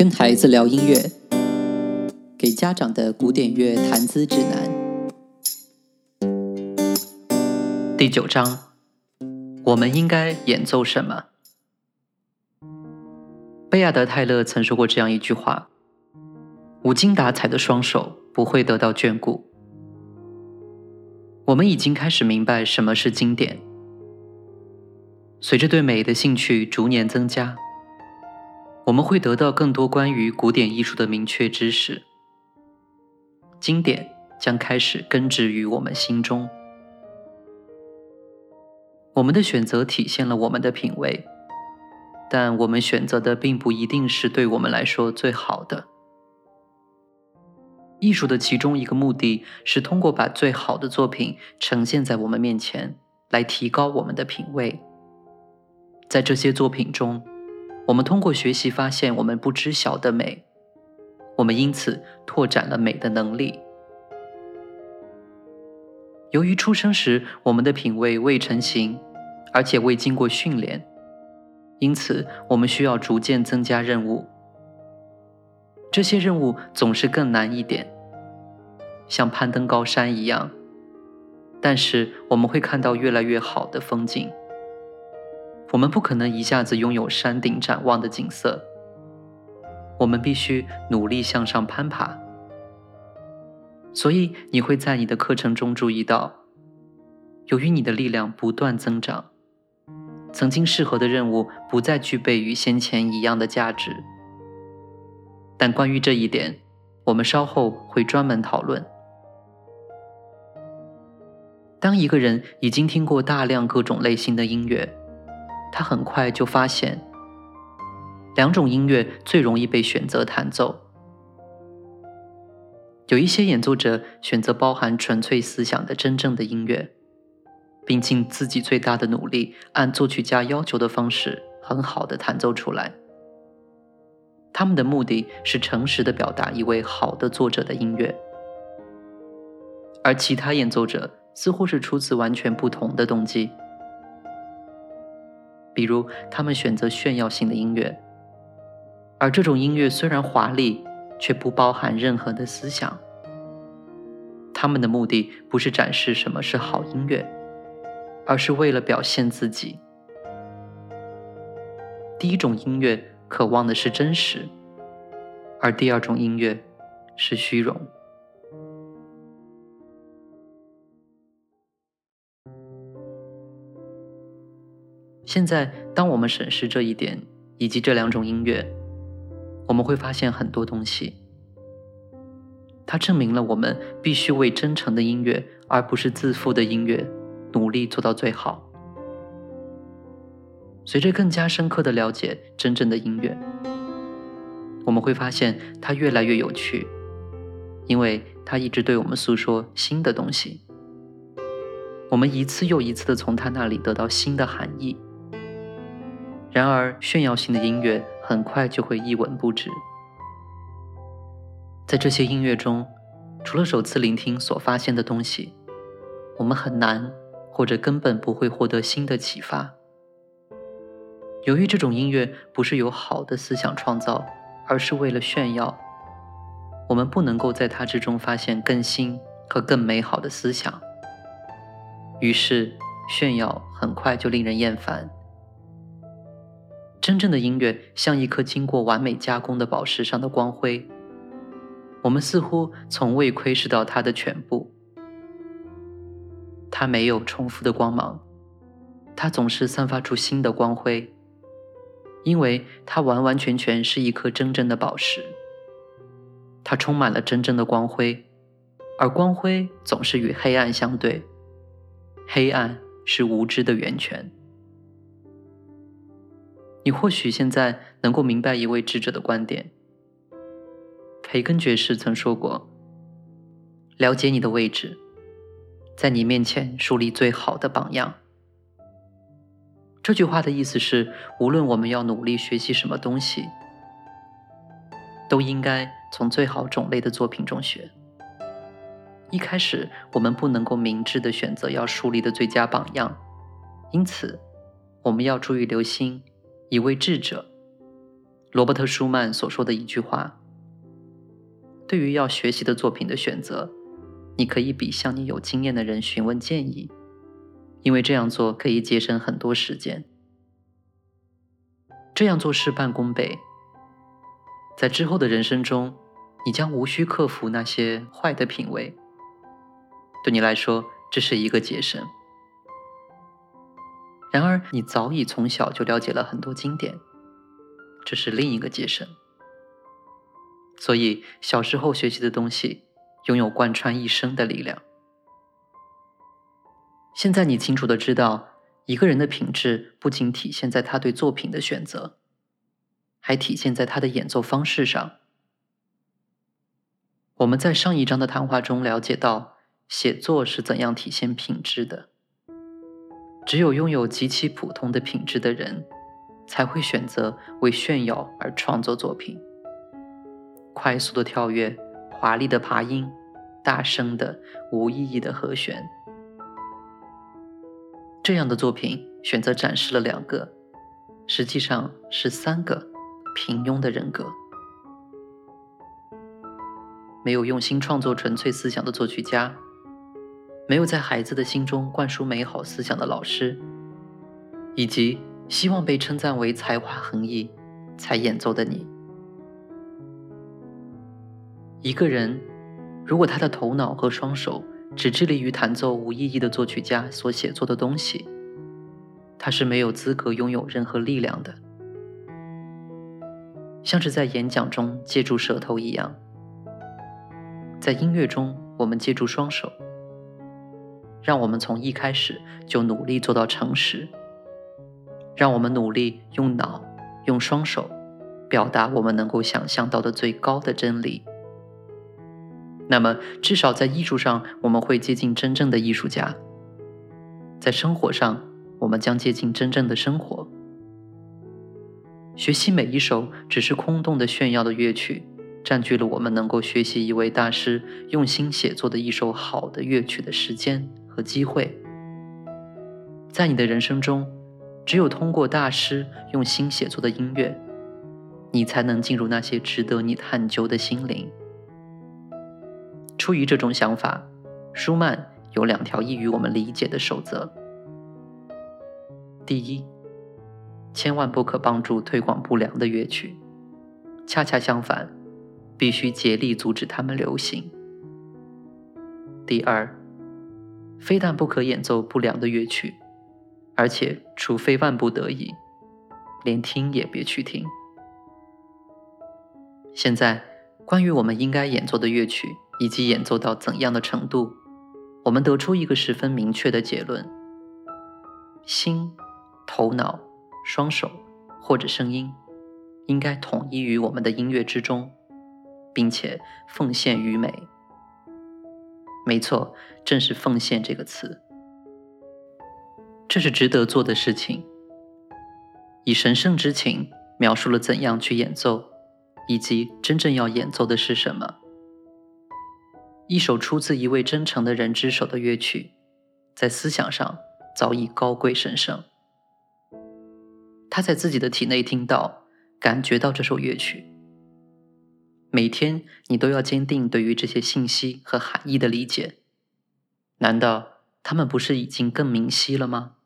跟孩子聊音乐，给家长的古典乐谈资指南。第九章，我们应该演奏什么？贝亚德·泰勒曾说过这样一句话：“无精打采的双手不会得到眷顾。”我们已经开始明白什么是经典。随着对美的兴趣逐年增加。我们会得到更多关于古典艺术的明确知识，经典将开始根植于我们心中。我们的选择体现了我们的品味，但我们选择的并不一定是对我们来说最好的。艺术的其中一个目的是通过把最好的作品呈现在我们面前，来提高我们的品味。在这些作品中。我们通过学习发现我们不知晓的美，我们因此拓展了美的能力。由于出生时我们的品味未成型，而且未经过训练，因此我们需要逐渐增加任务。这些任务总是更难一点，像攀登高山一样，但是我们会看到越来越好的风景。我们不可能一下子拥有山顶展望的景色，我们必须努力向上攀爬。所以你会在你的课程中注意到，由于你的力量不断增长，曾经适合的任务不再具备与先前一样的价值。但关于这一点，我们稍后会专门讨论。当一个人已经听过大量各种类型的音乐，他很快就发现，两种音乐最容易被选择弹奏。有一些演奏者选择包含纯粹思想的真正的音乐，并尽自己最大的努力，按作曲家要求的方式很好的弹奏出来。他们的目的是诚实的表达一位好的作者的音乐，而其他演奏者似乎是出自完全不同的动机。比如，他们选择炫耀性的音乐，而这种音乐虽然华丽，却不包含任何的思想。他们的目的不是展示什么是好音乐，而是为了表现自己。第一种音乐渴望的是真实，而第二种音乐是虚荣。现在，当我们审视这一点以及这两种音乐，我们会发现很多东西。它证明了我们必须为真诚的音乐，而不是自负的音乐，努力做到最好。随着更加深刻的了解真正的音乐，我们会发现它越来越有趣，因为它一直对我们诉说新的东西。我们一次又一次的从它那里得到新的含义。然而，炫耀性的音乐很快就会一文不值。在这些音乐中，除了首次聆听所发现的东西，我们很难或者根本不会获得新的启发。由于这种音乐不是由好的思想创造，而是为了炫耀，我们不能够在它之中发现更新和更美好的思想。于是，炫耀很快就令人厌烦。真正的音乐像一颗经过完美加工的宝石上的光辉，我们似乎从未窥视到它的全部。它没有重复的光芒，它总是散发出新的光辉，因为它完完全全是一颗真正的宝石。它充满了真正的光辉，而光辉总是与黑暗相对，黑暗是无知的源泉。你或许现在能够明白一位智者的观点。培根爵士曾说过：“了解你的位置，在你面前树立最好的榜样。”这句话的意思是，无论我们要努力学习什么东西，都应该从最好种类的作品中学。一开始，我们不能够明智的选择要树立的最佳榜样，因此，我们要注意留心。一位智者，罗伯特·舒曼所说的一句话：“对于要学习的作品的选择，你可以比向你有经验的人询问建议，因为这样做可以节省很多时间。这样做事半功倍，在之后的人生中，你将无需克服那些坏的品味。对你来说，这是一个节省。然而，你早已从小就了解了很多经典。”这是另一个节省，所以小时候学习的东西拥有贯穿一生的力量。现在你清楚的知道，一个人的品质不仅体现在他对作品的选择，还体现在他的演奏方式上。我们在上一章的谈话中了解到，写作是怎样体现品质的。只有拥有极其普通的品质的人。才会选择为炫耀而创作作品，快速的跳跃、华丽的爬音、大声的无意义的和弦。这样的作品选择展示了两个，实际上是三个平庸的人格。没有用心创作纯粹思想的作曲家，没有在孩子的心中灌输美好思想的老师，以及。希望被称赞为才华横溢才演奏的你。一个人，如果他的头脑和双手只致力于弹奏无意义的作曲家所写作的东西，他是没有资格拥有任何力量的，像是在演讲中借助舌头一样，在音乐中我们借助双手。让我们从一开始就努力做到诚实。让我们努力用脑、用双手，表达我们能够想象到的最高的真理。那么，至少在艺术上，我们会接近真正的艺术家；在生活上，我们将接近真正的生活。学习每一首只是空洞的炫耀的乐曲，占据了我们能够学习一位大师用心写作的一首好的乐曲的时间和机会。在你的人生中。只有通过大师用心写作的音乐，你才能进入那些值得你探究的心灵。出于这种想法，舒曼有两条易于我们理解的守则：第一，千万不可帮助推广不良的乐曲；恰恰相反，必须竭力阻止它们流行。第二，非但不可演奏不良的乐曲。而且，除非万不得已，连听也别去听。现在，关于我们应该演奏的乐曲以及演奏到怎样的程度，我们得出一个十分明确的结论：心、头脑、双手或者声音，应该统一于我们的音乐之中，并且奉献于美。没错，正是“奉献”这个词。这是值得做的事情。以神圣之情描述了怎样去演奏，以及真正要演奏的是什么。一首出自一位真诚的人之手的乐曲，在思想上早已高贵神圣。他在自己的体内听到、感觉到这首乐曲。每天你都要坚定对于这些信息和含义的理解。难道他们不是已经更明晰了吗？